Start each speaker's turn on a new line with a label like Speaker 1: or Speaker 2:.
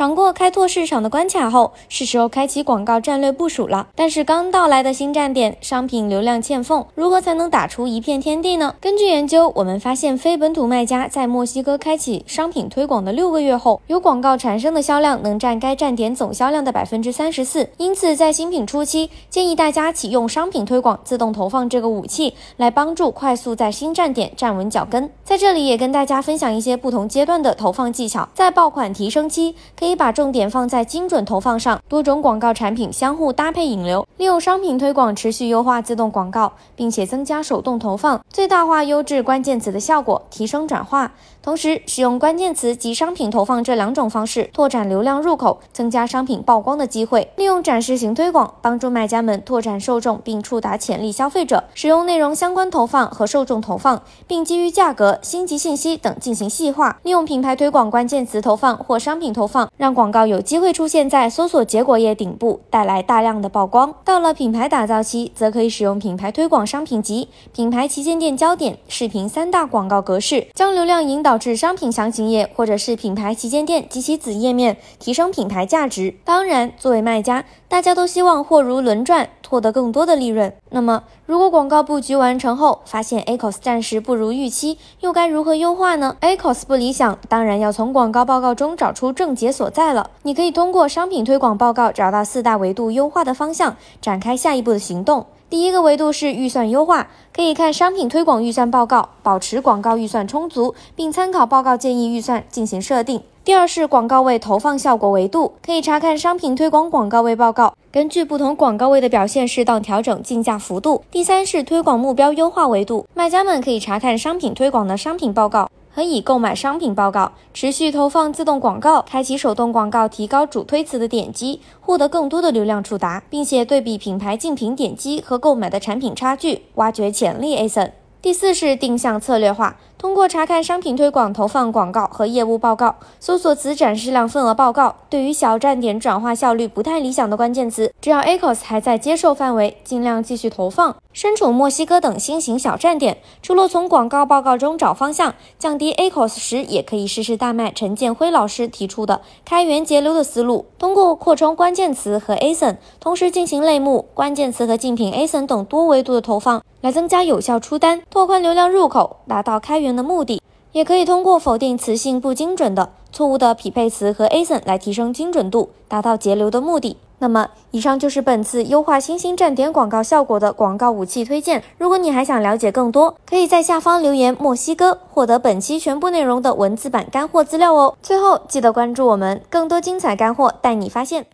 Speaker 1: 尝过开拓市场的关卡后，是时候开启广告战略部署了。但是刚到来的新站点，商品流量欠奉，如何才能打出一片天地呢？根据研究，我们发现非本土卖家在墨西哥开启商品推广的六个月后，由广告产生的销量能占该站点总销量的百分之三十四。因此，在新品初期，建议大家启用商品推广自动投放这个武器，来帮助快速在新站点站稳脚跟。在这里也跟大家分享一些不同阶段的投放技巧，在爆款提升期，可以。可以把重点放在精准投放上，多种广告产品相互搭配引流，利用商品推广持续优化自动广告，并且增加手动投放，最大化优质关键词的效果，提升转化。同时，使用关键词及商品投放这两种方式，拓展流量入口，增加商品曝光的机会。利用展示型推广，帮助卖家们拓展受众并触达潜力消费者。使用内容相关投放和受众投放，并基于价格、星级信息等进行细化。利用品牌推广关键词投放或商品投放。让广告有机会出现在搜索结果页顶部，带来大量的曝光。到了品牌打造期，则可以使用品牌推广商品集、品牌旗舰店焦点、视频三大广告格式，将流量引导至商品详情页或者是品牌旗舰店及其子页面，提升品牌价值。当然，作为卖家，大家都希望货如轮转。获得更多的利润。那么，如果广告布局完成后，发现 ACOS 暂时不如预期，又该如何优化呢？ACOS 不理想，当然要从广告报告中找出症结所在了。你可以通过商品推广报告找到四大维度优化的方向，展开下一步的行动。第一个维度是预算优化，可以看商品推广预算报告，保持广告预算充足，并参考报告建议预算进行设定。第二是广告位投放效果维度，可以查看商品推广广告位报告，根据不同广告位的表现，适当调整竞价幅度。第三是推广目标优化维度，卖家们可以查看商品推广的商品报告。和已购买商品报告，持续投放自动广告，开启手动广告，提高主推词的点击，获得更多的流量触达，并且对比品牌竞品点击和购买的产品差距，挖掘潜力 ASIN。第四是定向策略化，通过查看商品推广投放广告和业务报告，搜索词展示量份额报告，对于小站点转化效率不太理想的关键词，只要 ACOS 还在接受范围，尽量继续投放。身处墨西哥等新型小站点，除了从广告报告中找方向，降低 ACOS 时，也可以试试大麦陈建辉老师提出的开源节流的思路，通过扩充关键词和 ASIN，同时进行类目、关键词和竞品 ASIN 等多维度的投放。来增加有效出单，拓宽流量入口，达到开源的目的。也可以通过否定词性不精准的错误的匹配词和 ASIN 来提升精准度，达到节流的目的。那么，以上就是本次优化新兴站点广告效果的广告武器推荐。如果你还想了解更多，可以在下方留言“墨西哥”，获得本期全部内容的文字版干货资料哦。最后，记得关注我们，更多精彩干货带你发现。